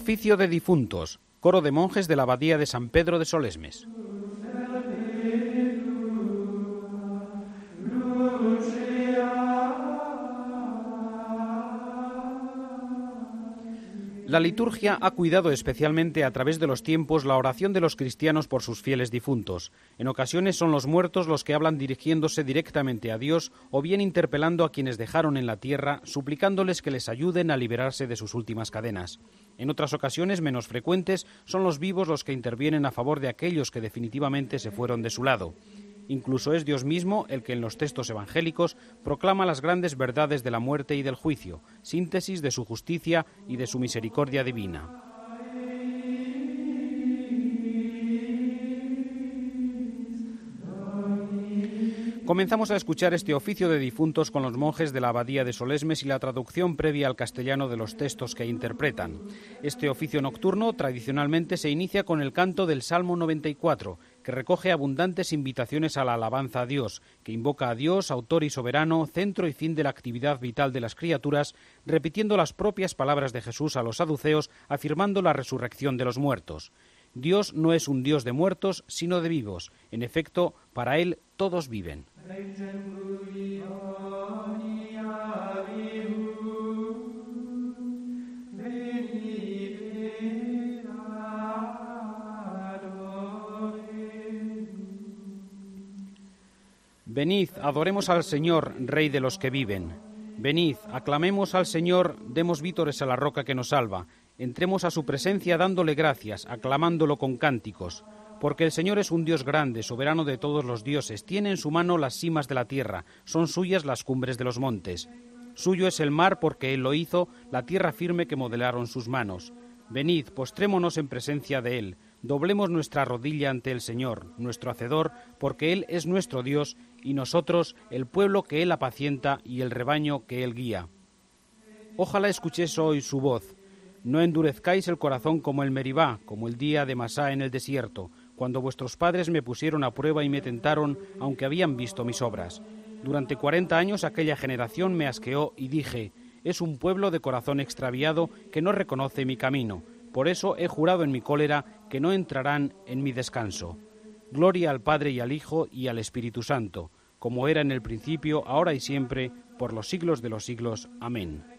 Oficio de difuntos, coro de monjes de la abadía de San Pedro de Solesmes. La liturgia ha cuidado especialmente a través de los tiempos la oración de los cristianos por sus fieles difuntos. En ocasiones son los muertos los que hablan dirigiéndose directamente a Dios o bien interpelando a quienes dejaron en la tierra, suplicándoles que les ayuden a liberarse de sus últimas cadenas. En otras ocasiones menos frecuentes son los vivos los que intervienen a favor de aquellos que definitivamente se fueron de su lado. Incluso es Dios mismo el que en los textos evangélicos proclama las grandes verdades de la muerte y del juicio, síntesis de su justicia y de su misericordia divina. Comenzamos a escuchar este oficio de difuntos con los monjes de la abadía de Solesmes y la traducción previa al castellano de los textos que interpretan. Este oficio nocturno tradicionalmente se inicia con el canto del Salmo 94, que recoge abundantes invitaciones a la alabanza a Dios, que invoca a Dios, autor y soberano, centro y fin de la actividad vital de las criaturas, repitiendo las propias palabras de Jesús a los saduceos, afirmando la resurrección de los muertos. Dios no es un Dios de muertos, sino de vivos. En efecto, para Él todos viven. Venid, adoremos al Señor, Rey de los que viven. Venid, aclamemos al Señor, demos vítores a la roca que nos salva. Entremos a su presencia dándole gracias, aclamándolo con cánticos. Porque el Señor es un Dios grande, soberano de todos los dioses, tiene en su mano las cimas de la tierra, son suyas las cumbres de los montes. Suyo es el mar porque Él lo hizo, la tierra firme que modelaron sus manos. Venid, postrémonos en presencia de Él, doblemos nuestra rodilla ante el Señor, nuestro Hacedor, porque Él es nuestro Dios y nosotros el pueblo que Él apacienta y el rebaño que Él guía. Ojalá escuchéis hoy su voz. No endurezcáis el corazón como el Meribá, como el día de Masá en el desierto, cuando vuestros padres me pusieron a prueba y me tentaron, aunque habían visto mis obras. Durante cuarenta años aquella generación me asqueó y dije, es un pueblo de corazón extraviado que no reconoce mi camino. Por eso he jurado en mi cólera que no entrarán en mi descanso. Gloria al Padre y al Hijo y al Espíritu Santo, como era en el principio, ahora y siempre, por los siglos de los siglos. Amén.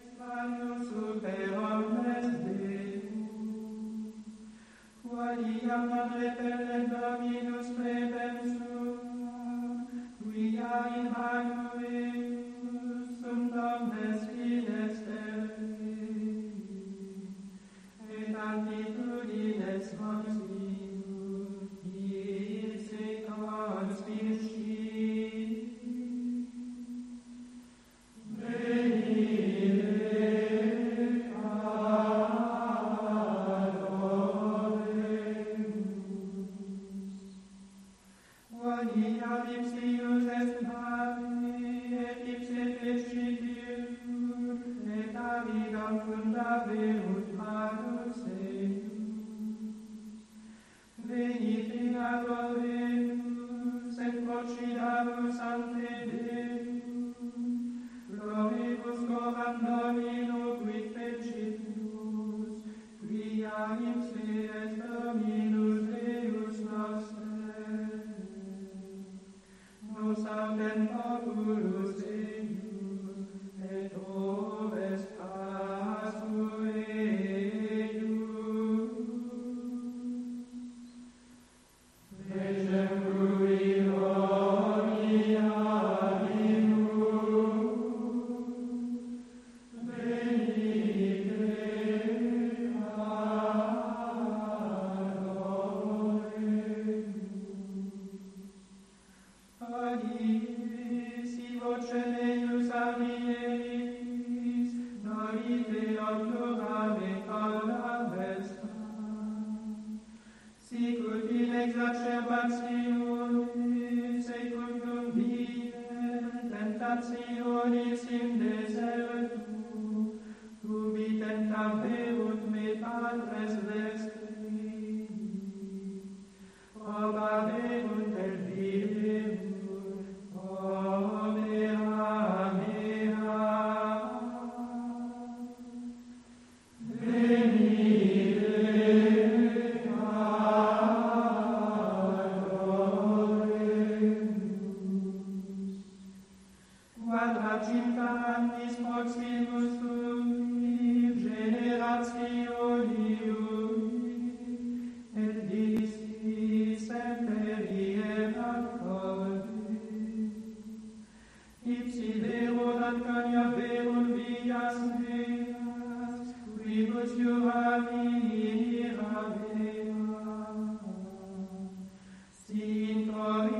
El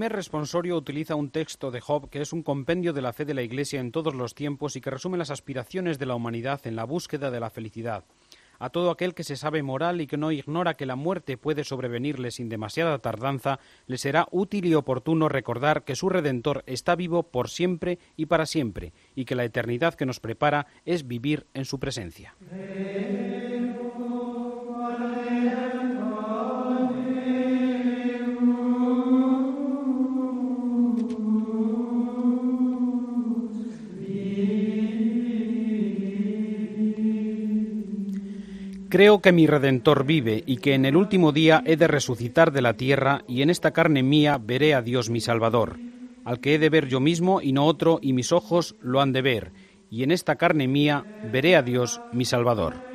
primer responsorio utiliza un texto de Job que es un compendio de la fe de la Iglesia en todos los tiempos y que resume las aspiraciones de la humanidad en la búsqueda de la felicidad. A todo aquel que se sabe moral y que no ignora que la muerte puede sobrevenirle sin demasiada tardanza, le será útil y oportuno recordar que su Redentor está vivo por siempre y para siempre, y que la eternidad que nos prepara es vivir en su presencia. Creo que mi Redentor vive y que en el último día he de resucitar de la tierra y en esta carne mía veré a Dios mi Salvador, al que he de ver yo mismo y no otro y mis ojos lo han de ver, y en esta carne mía veré a Dios mi Salvador.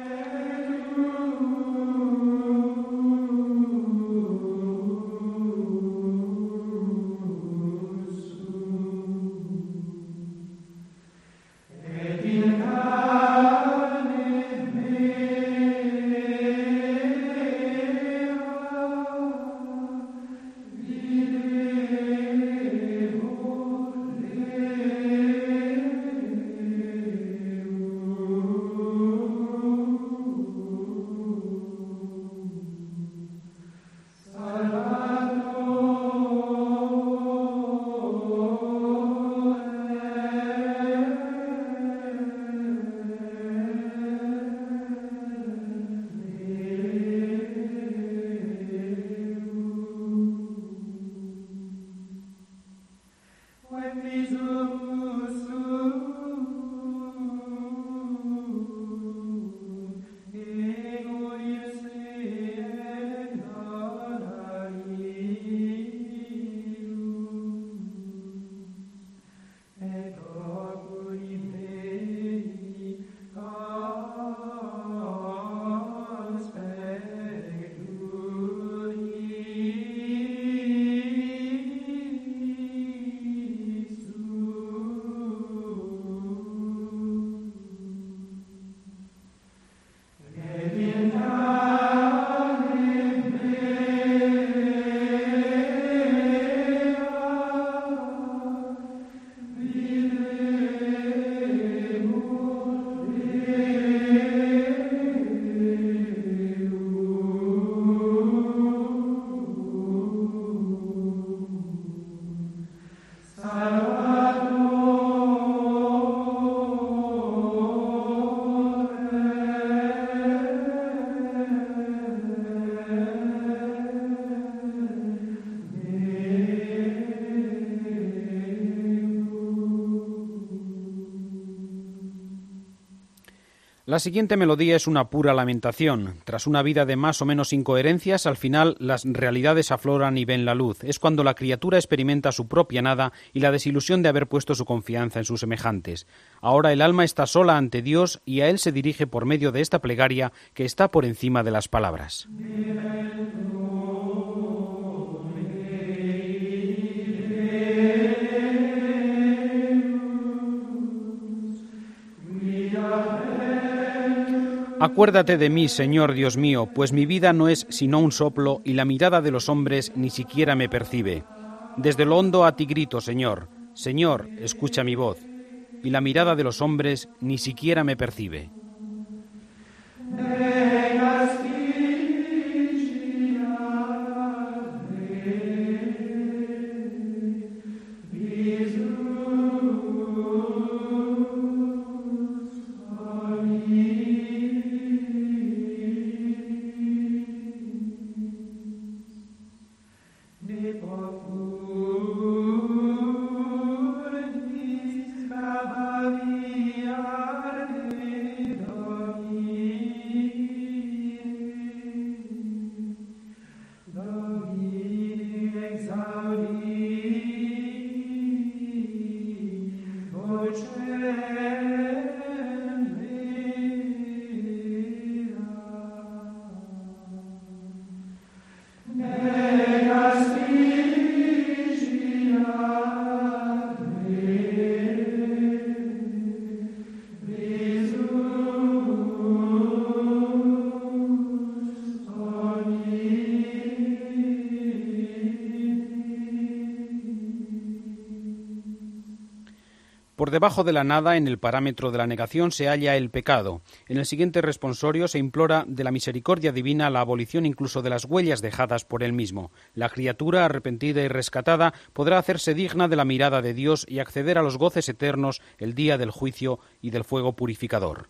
La siguiente melodía es una pura lamentación. Tras una vida de más o menos incoherencias, al final las realidades afloran y ven la luz. Es cuando la criatura experimenta su propia nada y la desilusión de haber puesto su confianza en sus semejantes. Ahora el alma está sola ante Dios y a Él se dirige por medio de esta plegaria que está por encima de las palabras. Acuérdate de mí, Señor Dios mío, pues mi vida no es sino un soplo y la mirada de los hombres ni siquiera me percibe. Desde lo hondo a ti grito, Señor, Señor, escucha mi voz, y la mirada de los hombres ni siquiera me percibe. cero debajo de la nada, en el parámetro de la negación, se halla el pecado. En el siguiente responsorio se implora de la misericordia divina la abolición incluso de las huellas dejadas por él mismo. La criatura, arrepentida y rescatada, podrá hacerse digna de la mirada de Dios y acceder a los goces eternos el día del juicio y del fuego purificador.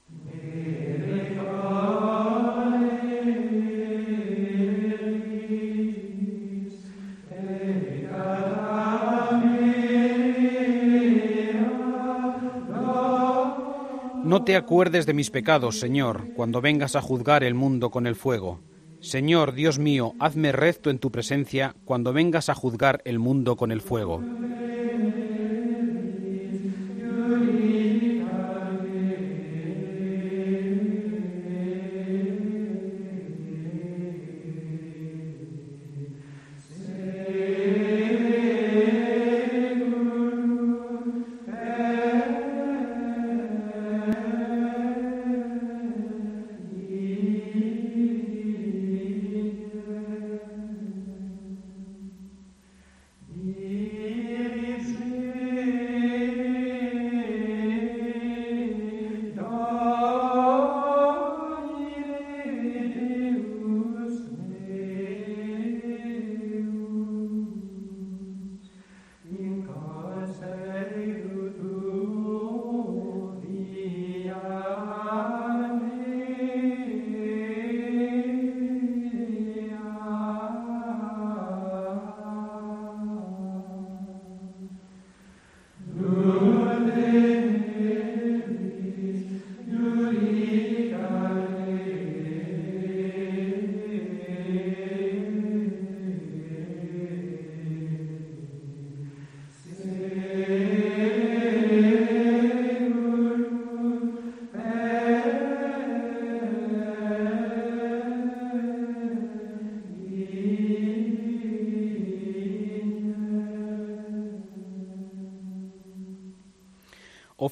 Te acuerdes de mis pecados, Señor, cuando vengas a juzgar el mundo con el fuego. Señor, Dios mío, hazme recto en tu presencia cuando vengas a juzgar el mundo con el fuego.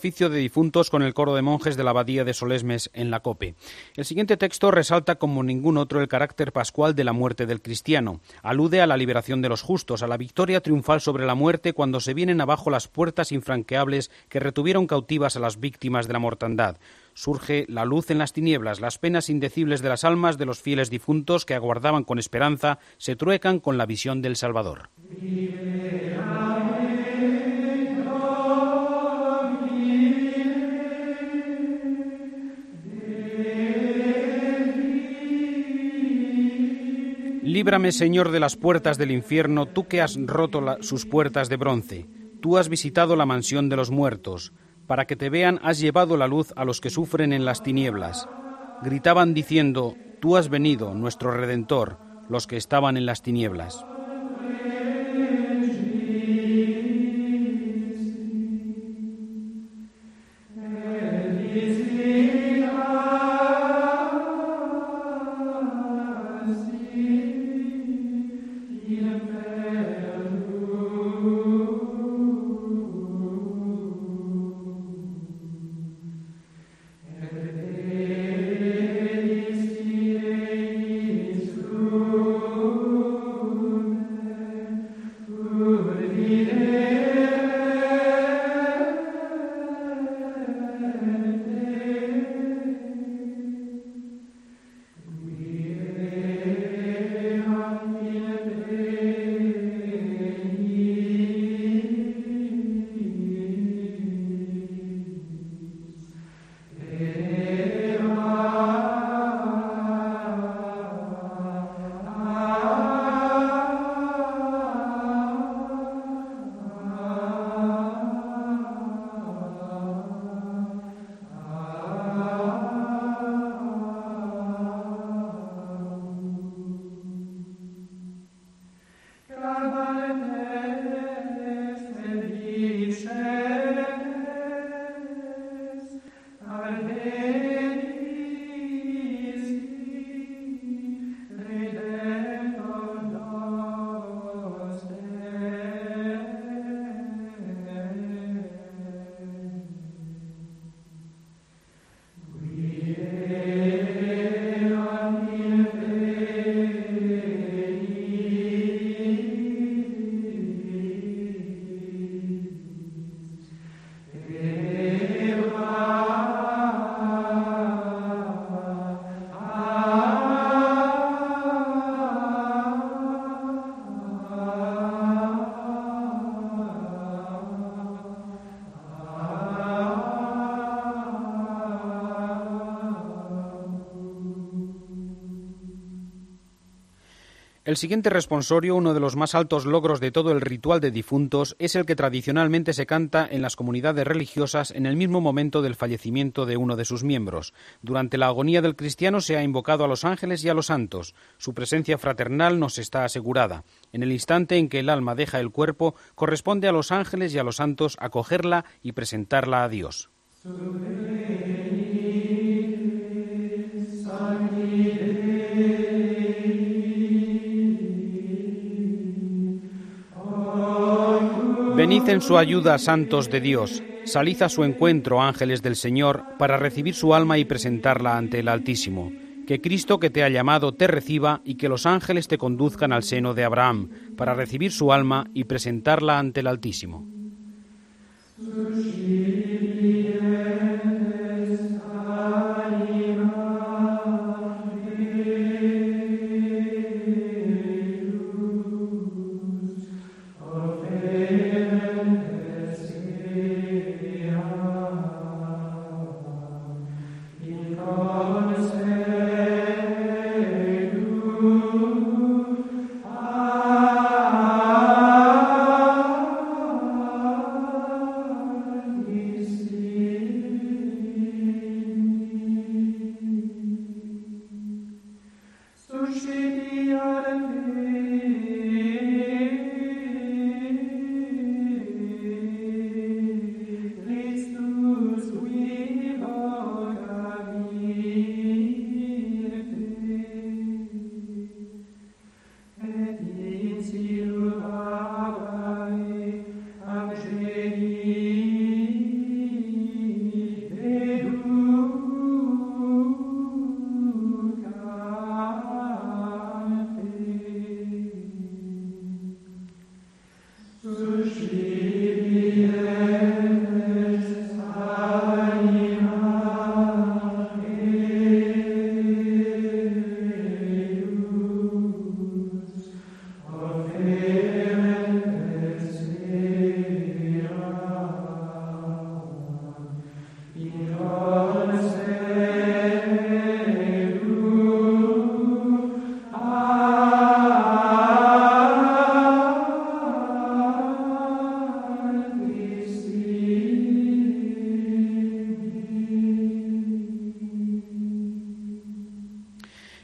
Oficio de difuntos con el coro de monjes de la abadía de Solesmes en la Cope. El siguiente texto resalta como ningún otro el carácter pascual de la muerte del cristiano. Alude a la liberación de los justos, a la victoria triunfal sobre la muerte cuando se vienen abajo las puertas infranqueables que retuvieron cautivas a las víctimas de la mortandad. Surge la luz en las tinieblas, las penas indecibles de las almas de los fieles difuntos que aguardaban con esperanza se truecan con la visión del Salvador. Líbrame, Señor, de las puertas del infierno, tú que has roto sus puertas de bronce. Tú has visitado la mansión de los muertos. Para que te vean has llevado la luz a los que sufren en las tinieblas. Gritaban diciendo, Tú has venido, nuestro Redentor, los que estaban en las tinieblas. El siguiente responsorio, uno de los más altos logros de todo el ritual de difuntos, es el que tradicionalmente se canta en las comunidades religiosas en el mismo momento del fallecimiento de uno de sus miembros. Durante la agonía del cristiano se ha invocado a los ángeles y a los santos. Su presencia fraternal nos está asegurada. En el instante en que el alma deja el cuerpo, corresponde a los ángeles y a los santos acogerla y presentarla a Dios. En su ayuda, santos de Dios, salid a su encuentro, ángeles del Señor, para recibir su alma y presentarla ante el Altísimo. Que Cristo que te ha llamado te reciba y que los ángeles te conduzcan al seno de Abraham, para recibir su alma y presentarla ante el Altísimo.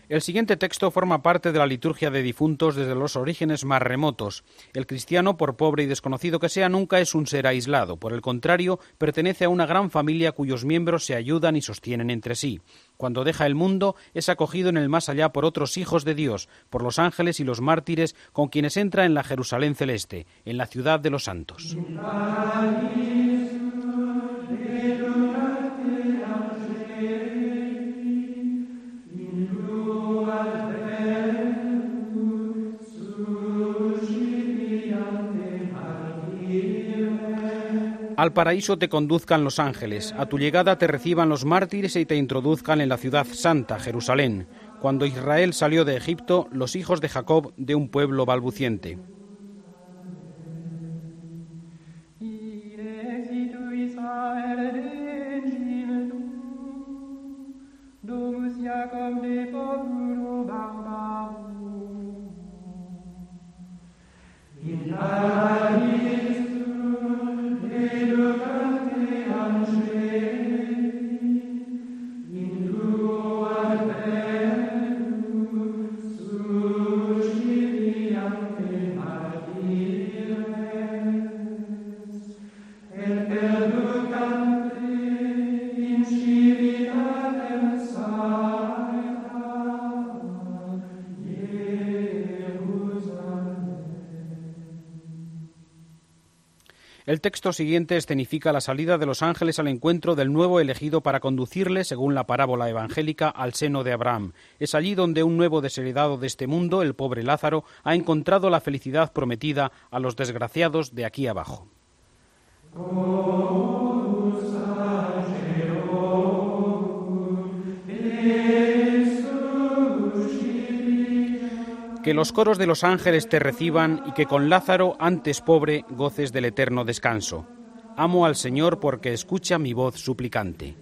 El siguiente texto forma parte de la liturgia de difuntos desde los orígenes más remotos. El cristiano, por pobre y desconocido que sea, nunca es un ser aislado. Por el contrario, pertenece a una gran familia cuyos miembros se ayudan y sostienen entre sí. Cuando deja el mundo, es acogido en el más allá por otros hijos de Dios, por los ángeles y los mártires, con quienes entra en la Jerusalén celeste, en la ciudad de los santos. Al paraíso te conduzcan los ángeles, a tu llegada te reciban los mártires y te introduzcan en la ciudad santa, Jerusalén, cuando Israel salió de Egipto, los hijos de Jacob de un pueblo balbuciente. El texto siguiente escenifica la salida de los ángeles al encuentro del nuevo elegido para conducirle, según la parábola evangélica, al seno de Abraham. Es allí donde un nuevo desheredado de este mundo, el pobre Lázaro, ha encontrado la felicidad prometida a los desgraciados de aquí abajo. Que los coros de los ángeles te reciban y que con Lázaro, antes pobre, goces del eterno descanso. Amo al Señor porque escucha mi voz suplicante.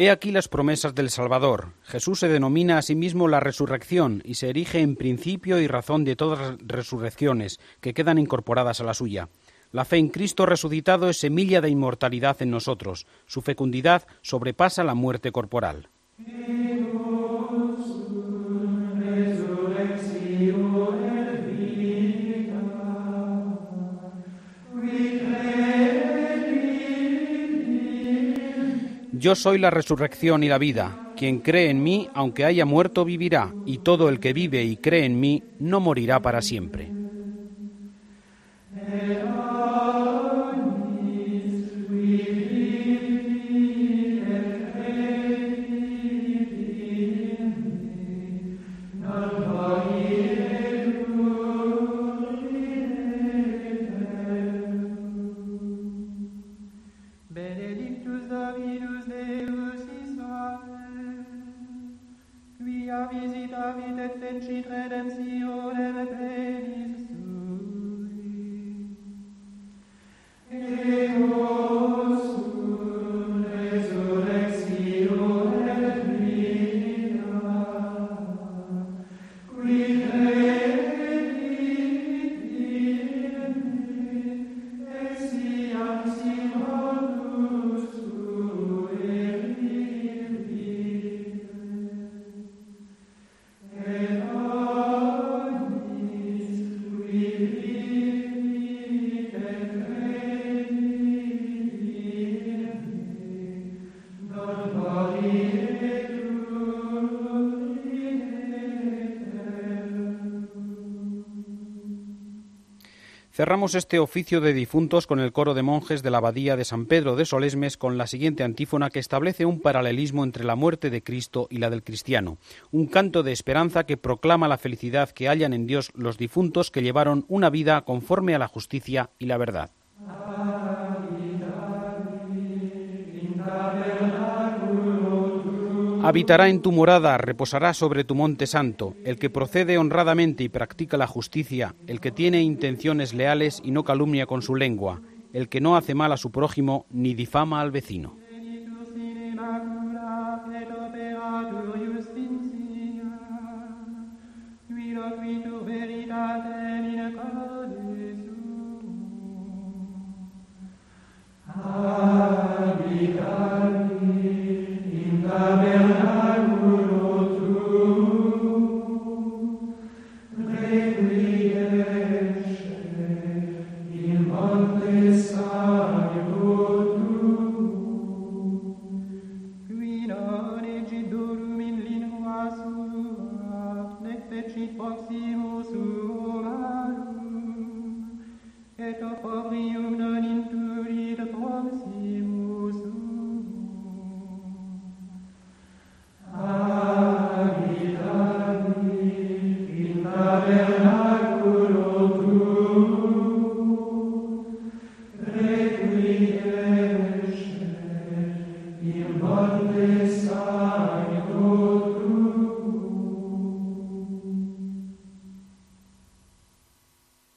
He aquí las promesas del Salvador. Jesús se denomina a sí mismo la resurrección y se erige en principio y razón de todas las resurrecciones que quedan incorporadas a la suya. La fe en Cristo resucitado es semilla de inmortalidad en nosotros. Su fecundidad sobrepasa la muerte corporal. Yo soy la resurrección y la vida. Quien cree en mí, aunque haya muerto, vivirá, y todo el que vive y cree en mí, no morirá para siempre. Cerramos este oficio de difuntos con el coro de monjes de la abadía de San Pedro de Solesmes con la siguiente antífona que establece un paralelismo entre la muerte de Cristo y la del cristiano, un canto de esperanza que proclama la felicidad que hallan en Dios los difuntos que llevaron una vida conforme a la justicia y la verdad. Habitará en tu morada, reposará sobre tu monte santo, el que procede honradamente y practica la justicia, el que tiene intenciones leales y no calumnia con su lengua, el que no hace mal a su prójimo ni difama al vecino.